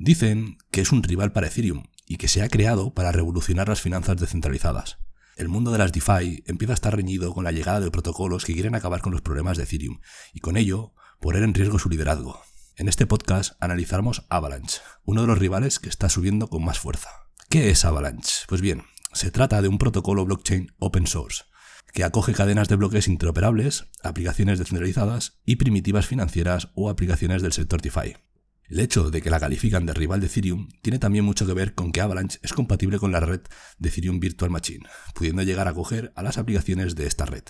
Dicen que es un rival para Ethereum y que se ha creado para revolucionar las finanzas descentralizadas. El mundo de las DeFi empieza a estar reñido con la llegada de protocolos que quieren acabar con los problemas de Ethereum y con ello poner en riesgo su liderazgo. En este podcast analizaremos Avalanche, uno de los rivales que está subiendo con más fuerza. ¿Qué es Avalanche? Pues bien, se trata de un protocolo blockchain open source que acoge cadenas de bloques interoperables, aplicaciones descentralizadas y primitivas financieras o aplicaciones del sector DeFi. El hecho de que la califican de rival de Ethereum tiene también mucho que ver con que Avalanche es compatible con la red de Ethereum Virtual Machine, pudiendo llegar a coger a las aplicaciones de esta red,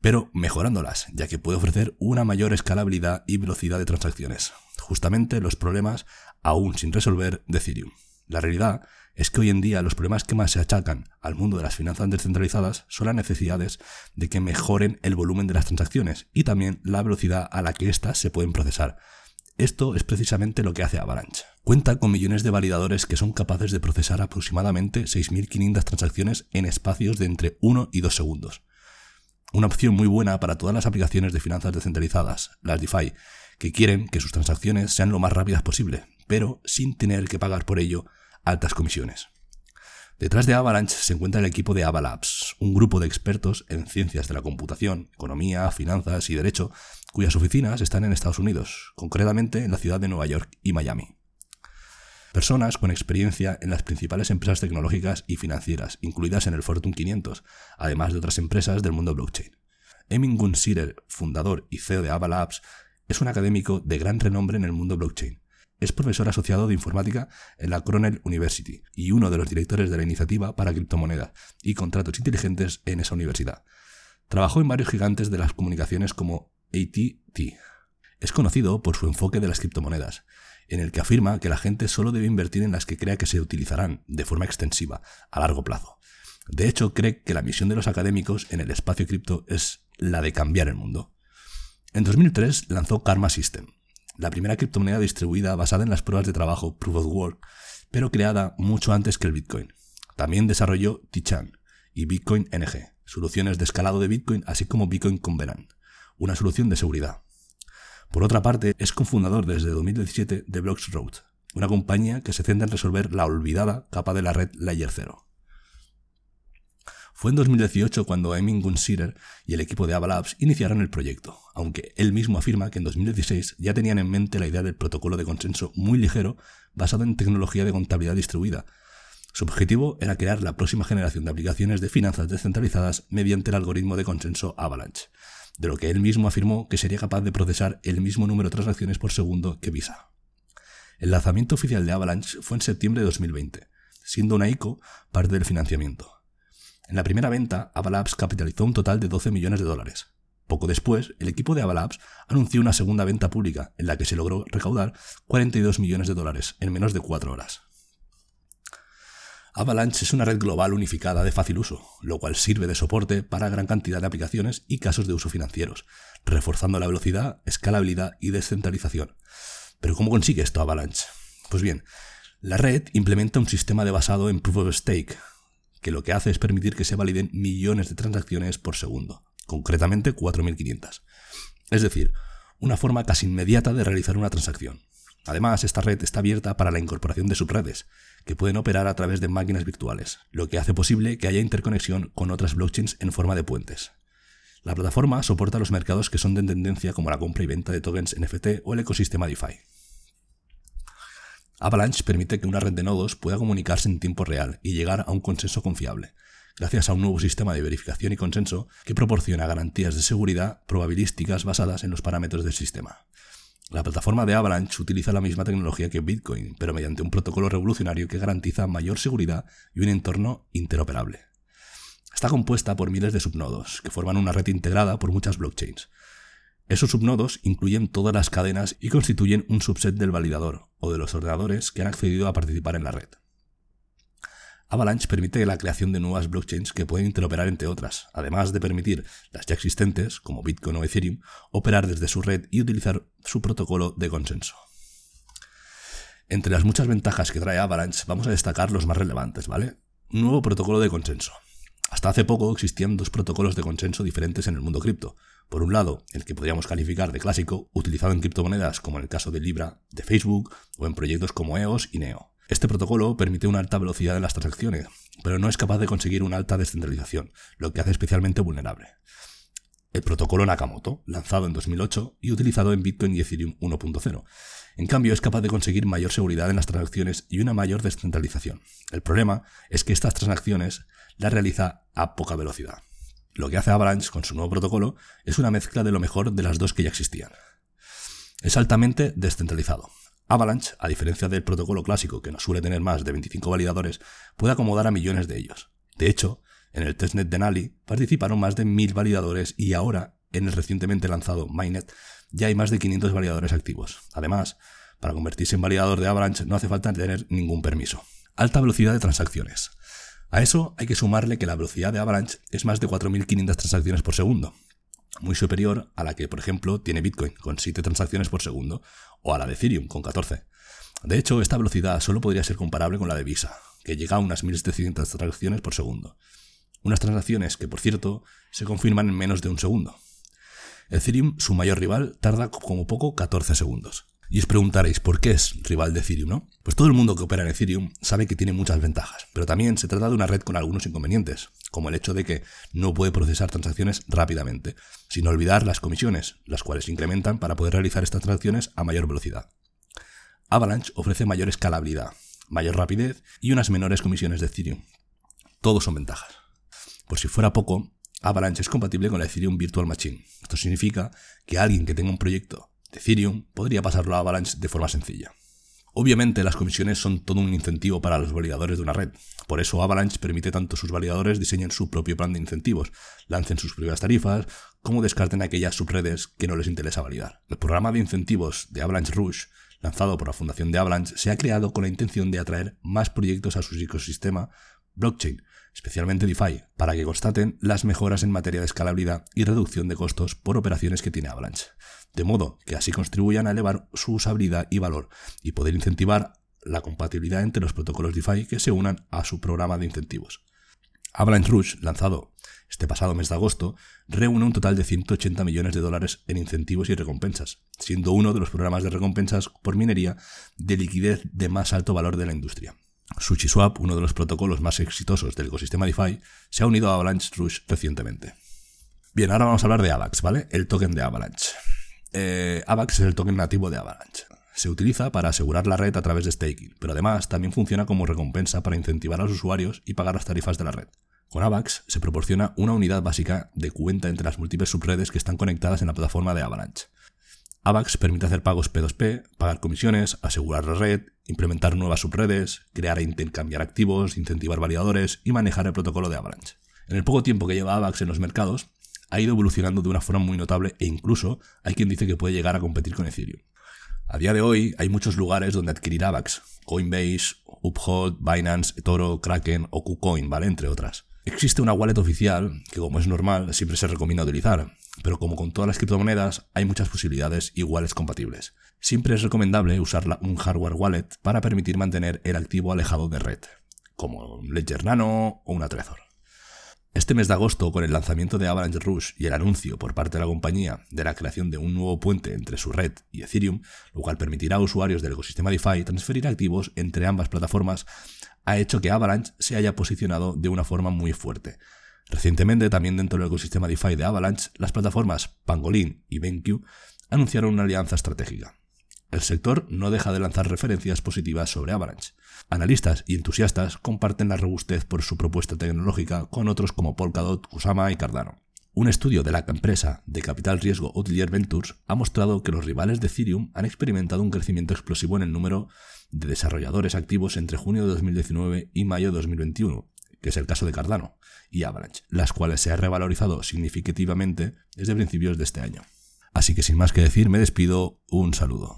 pero mejorándolas, ya que puede ofrecer una mayor escalabilidad y velocidad de transacciones, justamente los problemas aún sin resolver de Ethereum. La realidad es que hoy en día los problemas que más se achacan al mundo de las finanzas descentralizadas son las necesidades de que mejoren el volumen de las transacciones y también la velocidad a la que éstas se pueden procesar, esto es precisamente lo que hace Avalanche. Cuenta con millones de validadores que son capaces de procesar aproximadamente 6.500 transacciones en espacios de entre 1 y 2 segundos. Una opción muy buena para todas las aplicaciones de finanzas descentralizadas, las DeFi, que quieren que sus transacciones sean lo más rápidas posible, pero sin tener que pagar por ello altas comisiones. Detrás de Avalanche se encuentra el equipo de Avalabs, un grupo de expertos en ciencias de la computación, economía, finanzas y derecho, cuyas oficinas están en Estados Unidos, concretamente en la ciudad de Nueva York y Miami. Personas con experiencia en las principales empresas tecnológicas y financieras, incluidas en el Fortune 500, además de otras empresas del mundo blockchain. Emin Gunsirer, fundador y CEO de Avalabs, es un académico de gran renombre en el mundo blockchain es profesor asociado de informática en la Cornell University y uno de los directores de la iniciativa para criptomonedas y contratos inteligentes en esa universidad. Trabajó en varios gigantes de las comunicaciones como ATT. Es conocido por su enfoque de las criptomonedas, en el que afirma que la gente solo debe invertir en las que crea que se utilizarán de forma extensiva, a largo plazo. De hecho, cree que la misión de los académicos en el espacio cripto es la de cambiar el mundo. En 2003 lanzó Karma System, la primera criptomoneda distribuida basada en las pruebas de trabajo Proof of Work, pero creada mucho antes que el Bitcoin. También desarrolló Tichan y Bitcoin NG, soluciones de escalado de Bitcoin, así como Bitcoin Covenant, una solución de seguridad. Por otra parte, es cofundador desde 2017 de Bloxroad, una compañía que se centra en resolver la olvidada capa de la red Layer 0. Fue en 2018 cuando Emin Gunsirer y el equipo de Avalabs iniciaron el proyecto, aunque él mismo afirma que en 2016 ya tenían en mente la idea del protocolo de consenso muy ligero basado en tecnología de contabilidad distribuida. Su objetivo era crear la próxima generación de aplicaciones de finanzas descentralizadas mediante el algoritmo de consenso Avalanche, de lo que él mismo afirmó que sería capaz de procesar el mismo número de transacciones por segundo que Visa. El lanzamiento oficial de Avalanche fue en septiembre de 2020, siendo una ICO parte del financiamiento. En la primera venta, Avalabs capitalizó un total de 12 millones de dólares. Poco después, el equipo de Avalabs anunció una segunda venta pública, en la que se logró recaudar 42 millones de dólares en menos de 4 horas. Avalanche es una red global unificada de fácil uso, lo cual sirve de soporte para gran cantidad de aplicaciones y casos de uso financieros, reforzando la velocidad, escalabilidad y descentralización. Pero ¿cómo consigue esto Avalanche? Pues bien, la red implementa un sistema de basado en Proof of Stake, que lo que hace es permitir que se validen millones de transacciones por segundo, concretamente 4.500. Es decir, una forma casi inmediata de realizar una transacción. Además, esta red está abierta para la incorporación de subredes, que pueden operar a través de máquinas virtuales, lo que hace posible que haya interconexión con otras blockchains en forma de puentes. La plataforma soporta los mercados que son de tendencia como la compra y venta de tokens NFT o el ecosistema DeFi. Avalanche permite que una red de nodos pueda comunicarse en tiempo real y llegar a un consenso confiable, gracias a un nuevo sistema de verificación y consenso que proporciona garantías de seguridad probabilísticas basadas en los parámetros del sistema. La plataforma de Avalanche utiliza la misma tecnología que Bitcoin, pero mediante un protocolo revolucionario que garantiza mayor seguridad y un entorno interoperable. Está compuesta por miles de subnodos, que forman una red integrada por muchas blockchains. Esos subnodos incluyen todas las cadenas y constituyen un subset del validador o de los ordenadores que han accedido a participar en la red. Avalanche permite la creación de nuevas blockchains que pueden interoperar entre otras, además de permitir las ya existentes, como Bitcoin o Ethereum, operar desde su red y utilizar su protocolo de consenso. Entre las muchas ventajas que trae Avalanche vamos a destacar los más relevantes, ¿vale? Nuevo protocolo de consenso. Hasta hace poco existían dos protocolos de consenso diferentes en el mundo cripto. Por un lado, el que podríamos calificar de clásico, utilizado en criptomonedas como en el caso de Libra, de Facebook o en proyectos como EOS y Neo. Este protocolo permite una alta velocidad en las transacciones, pero no es capaz de conseguir una alta descentralización, lo que hace especialmente vulnerable. El protocolo Nakamoto, lanzado en 2008 y utilizado en Bitcoin y Ethereum 1.0. En cambio, es capaz de conseguir mayor seguridad en las transacciones y una mayor descentralización. El problema es que estas transacciones las realiza a poca velocidad. Lo que hace Avalanche con su nuevo protocolo es una mezcla de lo mejor de las dos que ya existían. Es altamente descentralizado. Avalanche, a diferencia del protocolo clásico que no suele tener más de 25 validadores, puede acomodar a millones de ellos. De hecho, en el testnet de Nali participaron más de 1000 validadores y ahora, en el recientemente lanzado Mainnet, ya hay más de 500 validadores activos. Además, para convertirse en validador de Avalanche no hace falta tener ningún permiso. Alta velocidad de transacciones. A eso hay que sumarle que la velocidad de Avalanche es más de 4.500 transacciones por segundo, muy superior a la que, por ejemplo, tiene Bitcoin, con 7 transacciones por segundo, o a la de Ethereum, con 14. De hecho, esta velocidad solo podría ser comparable con la de Visa, que llega a unas 1.700 transacciones por segundo. Unas transacciones que, por cierto, se confirman en menos de un segundo. Ethereum, su mayor rival, tarda como poco 14 segundos. Y os preguntaréis, ¿por qué es rival de Ethereum, no? Pues todo el mundo que opera en Ethereum sabe que tiene muchas ventajas, pero también se trata de una red con algunos inconvenientes, como el hecho de que no puede procesar transacciones rápidamente, sin olvidar las comisiones, las cuales se incrementan para poder realizar estas transacciones a mayor velocidad. Avalanche ofrece mayor escalabilidad, mayor rapidez y unas menores comisiones de Ethereum. Todos son ventajas. Por si fuera poco, Avalanche es compatible con la Ethereum Virtual Machine. Esto significa que alguien que tenga un proyecto de Ethereum podría pasarlo a Avalanche de forma sencilla. Obviamente las comisiones son todo un incentivo para los validadores de una red. Por eso Avalanche permite tanto sus validadores diseñen su propio plan de incentivos, lancen sus propias tarifas, como descarten aquellas subredes que no les interesa validar. El programa de incentivos de Avalanche Rush, lanzado por la Fundación de Avalanche, se ha creado con la intención de atraer más proyectos a su ecosistema blockchain, especialmente DeFi, para que constaten las mejoras en materia de escalabilidad y reducción de costos por operaciones que tiene Avalanche, de modo que así contribuyan a elevar su usabilidad y valor y poder incentivar la compatibilidad entre los protocolos DeFi que se unan a su programa de incentivos. Avalanche Rush, lanzado este pasado mes de agosto, reúne un total de 180 millones de dólares en incentivos y recompensas, siendo uno de los programas de recompensas por minería de liquidez de más alto valor de la industria. SushiSwap, uno de los protocolos más exitosos del ecosistema DeFi, se ha unido a Avalanche Rush recientemente. Bien, ahora vamos a hablar de AVAX, ¿vale? El token de Avalanche. Eh, AVAX es el token nativo de Avalanche. Se utiliza para asegurar la red a través de staking, pero además también funciona como recompensa para incentivar a los usuarios y pagar las tarifas de la red. Con AVAX se proporciona una unidad básica de cuenta entre las múltiples subredes que están conectadas en la plataforma de Avalanche. AVAX permite hacer pagos P2P, pagar comisiones, asegurar la red, implementar nuevas subredes, crear e intercambiar activos, incentivar validadores y manejar el protocolo de Avalanche. En el poco tiempo que lleva AVAX en los mercados, ha ido evolucionando de una forma muy notable e incluso hay quien dice que puede llegar a competir con Ethereum. A día de hoy hay muchos lugares donde adquirir AVAX, Coinbase, Uphold, Binance, eToro, Kraken o KuCoin, ¿vale? Entre otras. Existe una wallet oficial que, como es normal, siempre se recomienda utilizar, pero como con todas las criptomonedas, hay muchas posibilidades iguales compatibles. Siempre es recomendable usar un hardware wallet para permitir mantener el activo alejado de red, como un Ledger Nano o una Trezor. Este mes de agosto, con el lanzamiento de Avalanche Rush y el anuncio por parte de la compañía de la creación de un nuevo puente entre su red y Ethereum, lo cual permitirá a usuarios del ecosistema DeFi transferir activos entre ambas plataformas, ha hecho que Avalanche se haya posicionado de una forma muy fuerte. Recientemente, también dentro del ecosistema DeFi de Avalanche, las plataformas Pangolin y BenQ anunciaron una alianza estratégica. El sector no deja de lanzar referencias positivas sobre Avalanche. Analistas y entusiastas comparten la robustez por su propuesta tecnológica con otros como Polkadot, Kusama y Cardano. Un estudio de la empresa de capital riesgo Outlier Ventures ha mostrado que los rivales de Ethereum han experimentado un crecimiento explosivo en el número de desarrolladores activos entre junio de 2019 y mayo de 2021, que es el caso de Cardano y Avalanche, las cuales se han revalorizado significativamente desde principios de este año. Así que sin más que decir, me despido, un saludo.